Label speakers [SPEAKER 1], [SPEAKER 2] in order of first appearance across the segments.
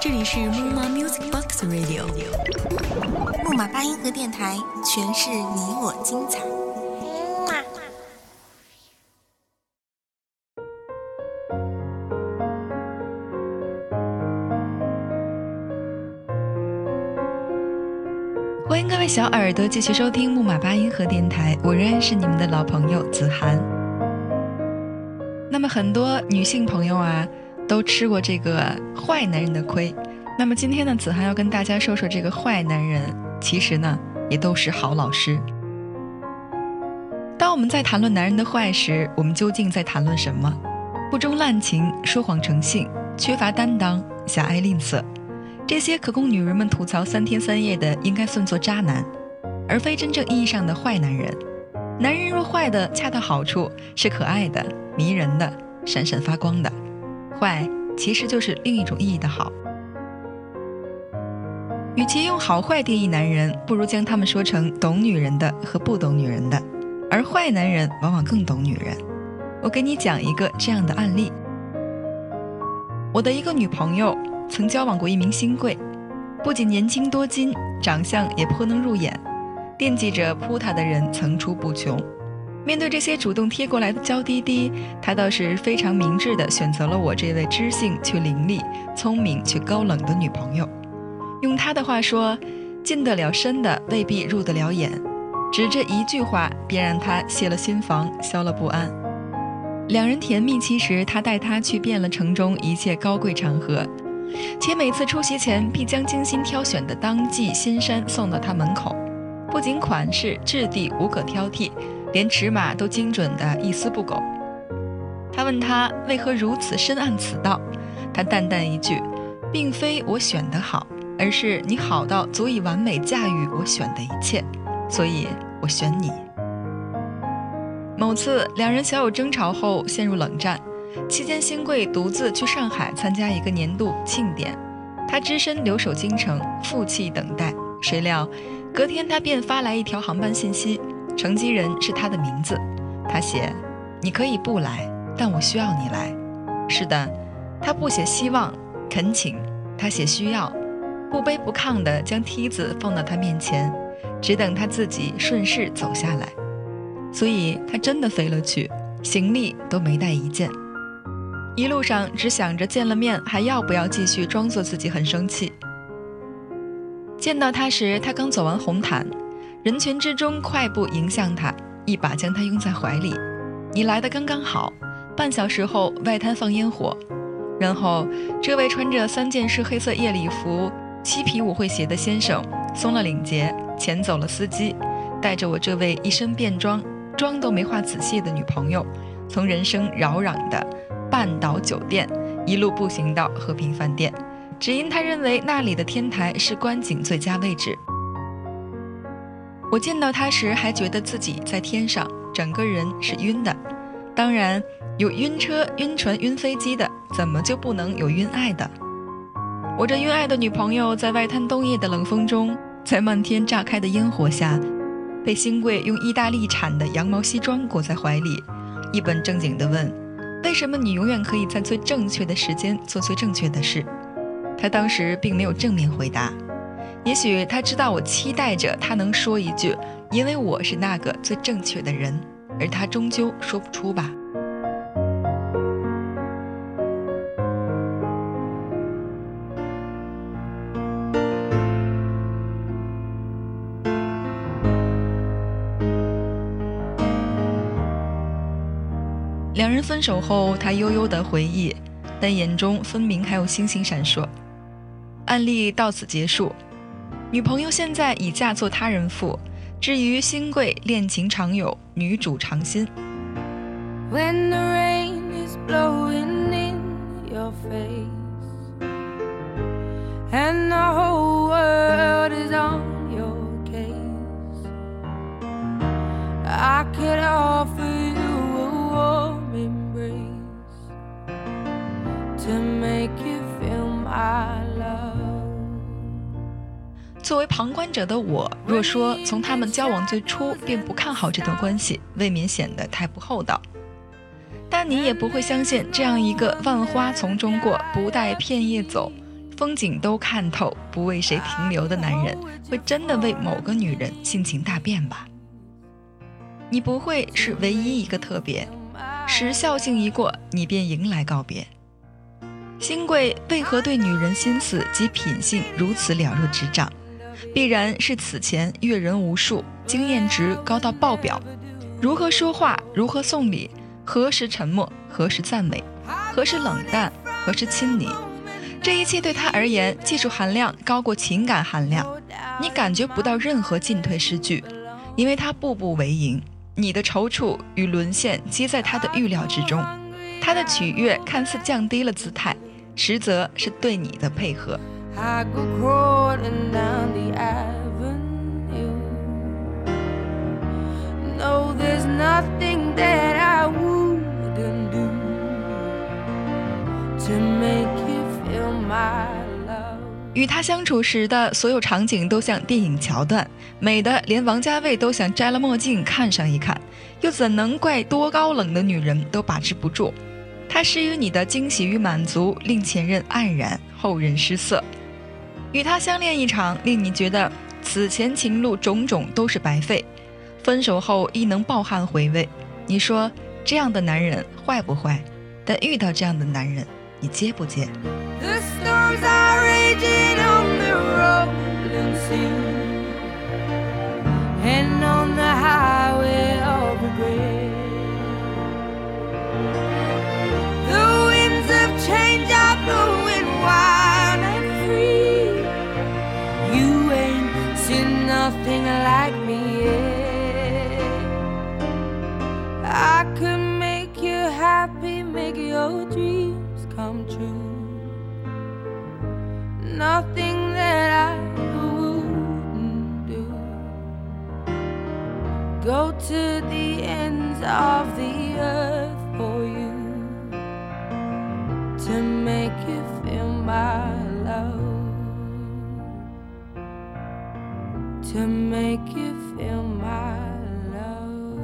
[SPEAKER 1] 这里是木马 Music Box Radio，
[SPEAKER 2] 木马八音盒电台，诠释你我精彩。
[SPEAKER 3] 欢迎各位小耳朵继续收听木马八音盒电台，我仍然是你们的老朋友子涵。那么很多女性朋友啊，都吃过这个坏男人的亏。那么今天呢，子涵要跟大家说说这个坏男人，其实呢也都是好老师。当我们在谈论男人的坏时，我们究竟在谈论什么？不忠滥情、说谎成性、缺乏担当、狭隘吝啬。这些可供女人们吐槽三天三夜的，应该算作渣男，而非真正意义上的坏男人。男人若坏的恰到好处，是可爱的、迷人的、闪闪发光的，坏其实就是另一种意义的好。与其用好坏定义男人，不如将他们说成懂女人的和不懂女人的，而坏男人往往更懂女人。我给你讲一个这样的案例：我的一个女朋友。曾交往过一名新贵，不仅年轻多金，长相也颇能入眼，惦记着扑他的人层出不穷。面对这些主动贴过来的娇滴滴，他倒是非常明智地选择了我这位知性却伶俐、聪明却高冷的女朋友。用他的话说：“进得了身的未必入得了眼。”只这一句话，便让他卸了心防，消了不安。两人甜蜜期时，他带她去遍了城中一切高贵场合。且每次出席前，必将精心挑选的当季新衫送到他门口，不仅款式、质地无可挑剔，连尺码都精准的一丝不苟。他问他为何如此深谙此道，他淡淡一句：“并非我选得好，而是你好到足以完美驾驭我选的一切，所以我选你。”某次两人小有争吵后陷入冷战。期间，新贵独自去上海参加一个年度庆典，他只身留守京城，负气等待。谁料，隔天他便发来一条航班信息，乘机人是他的名字。他写：“你可以不来，但我需要你来。”是的，他不写希望、恳请，他写需要，不卑不亢地将梯子放到他面前，只等他自己顺势走下来。所以，他真的飞了去，行李都没带一件。一路上只想着见了面还要不要继续装作自己很生气。见到他时，他刚走完红毯，人群之中快步迎向他，一把将他拥在怀里。你来的刚刚好。半小时后，外滩放烟火，然后这位穿着三件式黑色夜礼服、漆皮舞会鞋的先生松了领结，遣走了司机，带着我这位一身便装、妆都没化仔细的女朋友，从人声扰攘的。半岛酒店一路步行到和平饭店，只因他认为那里的天台是观景最佳位置。我见到他时还觉得自己在天上，整个人是晕的。当然有晕车、晕船、晕飞机的，怎么就不能有晕爱的？我这晕爱的女朋友在外滩冬夜的冷风中，在漫天炸开的烟火下，被新贵用意大利产的羊毛西装裹在怀里，一本正经地问。为什么你永远可以在最正确的时间做最正确的事？他当时并没有正面回答，也许他知道我期待着他能说一句“因为我是那个最正确的人”，而他终究说不出吧。两人分手后，他悠悠的回忆，但眼中分明还有星星闪烁。案例到此结束，女朋友现在已嫁作他人妇。至于新贵，恋情常有，女主常新。作为旁观者的我，若说从他们交往最初便不看好这段关系，未免显得太不厚道。但你也不会相信，这样一个万花丛中过，不带片叶走，风景都看透，不为谁停留的男人，会真的为某个女人性情大变吧？你不会是唯一一个特别，时效性一过，你便迎来告别。新贵为何对女人心思及品性如此了如指掌？必然是此前阅人无数，经验值高到爆表。如何说话，如何送礼，何时沉默，何时赞美，何时冷淡，何时亲昵，这一切对他而言，技术含量高过情感含量。你感觉不到任何进退失据，因为他步步为营。你的踌躇与沦陷，皆在他的预料之中。他的取悦看似降低了姿态。实则是对你的配合。
[SPEAKER 4] I go crawling down the avenue. No there's nothing that i wouldn't do to make you feel my love.
[SPEAKER 3] 与他相处时的所有场景都像电影桥段美的连王家卫都想摘了墨镜看上一看。又怎能怪多高冷的女人都把持不住？他施予你的惊喜与满足令前任黯然后人失色。与他相恋一场，令你觉得此前情路种种都是白费。分手后亦能抱憾回味。你说这样的男人坏不坏？但遇到这样的男人，你接不接？Change up the world.
[SPEAKER 4] ？nothing like me. Yeah. I could make you happy, make your dreams come true. Nothing that I wouldn't do. Go to the ends of the earth for you to make you to make you feel my love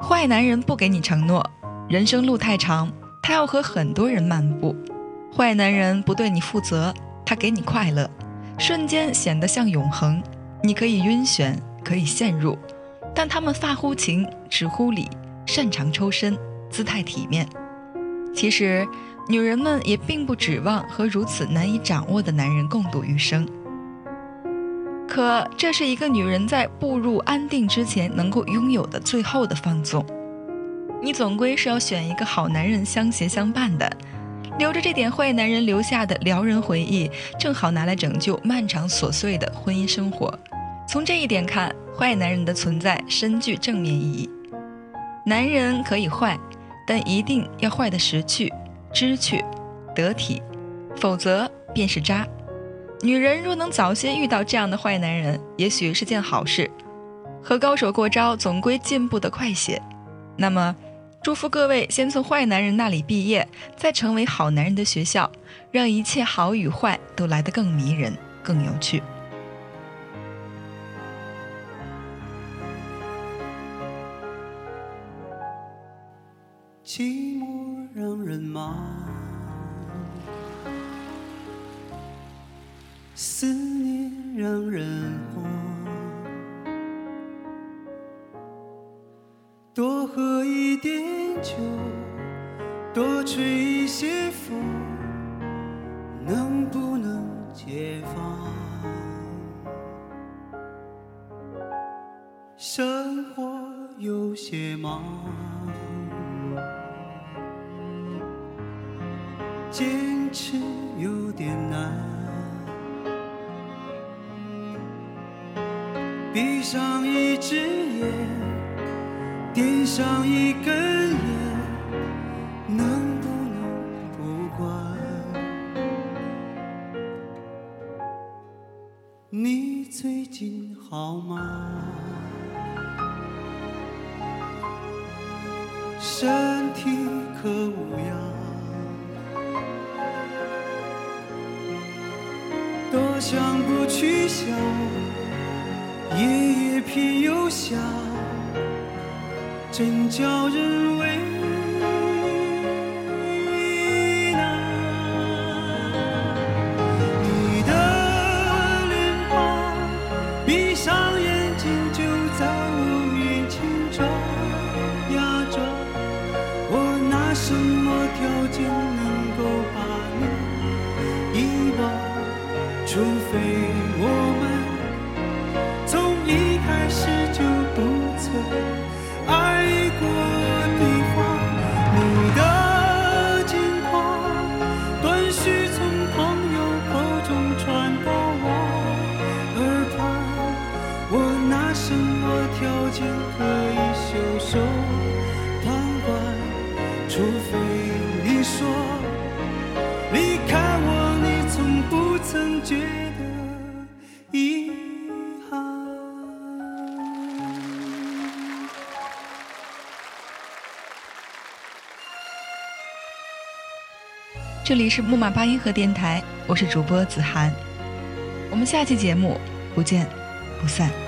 [SPEAKER 3] 坏男人不给你承诺，人生路太长，他要和很多人漫步。坏男人不对你负责，他给你快乐，瞬间显得像永恒。你可以晕眩，可以陷入，但他们发乎情，止乎礼。擅长抽身，姿态体面。其实，女人们也并不指望和如此难以掌握的男人共度余生。可这是一个女人在步入安定之前能够拥有的最后的放纵。你总归是要选一个好男人相携相伴的，留着这点坏男人留下的撩人回忆，正好拿来拯救漫长琐碎的婚姻生活。从这一点看，坏男人的存在深具正面意义。男人可以坏，但一定要坏的识趣、知趣、得体，否则便是渣。女人若能早些遇到这样的坏男人，也许是件好事。和高手过招，总归进步的快些。那么，祝福各位先从坏男人那里毕业，再成为好男人的学校，让一切好与坏都来得更迷人、更有趣。
[SPEAKER 5] 寂寞让人忙，思念让人慌。多喝一点酒，多吹一些风，坚持有点难，闭上一只眼，点上一根烟，能不能不管？你最近好吗？身体可无恙？多想不取消，夜夜偏又想，真叫人为难。你的脸庞，闭上眼睛就在我面前转呀转，我拿什么条件能够把你遗忘？除非我们从一开始就不曾爱过的话，你的近况断续从朋友口中传到我耳畔，我拿什么条件可以袖手
[SPEAKER 3] 这里是木马八音盒电台，我是主播子涵，我们下期节目不见不散。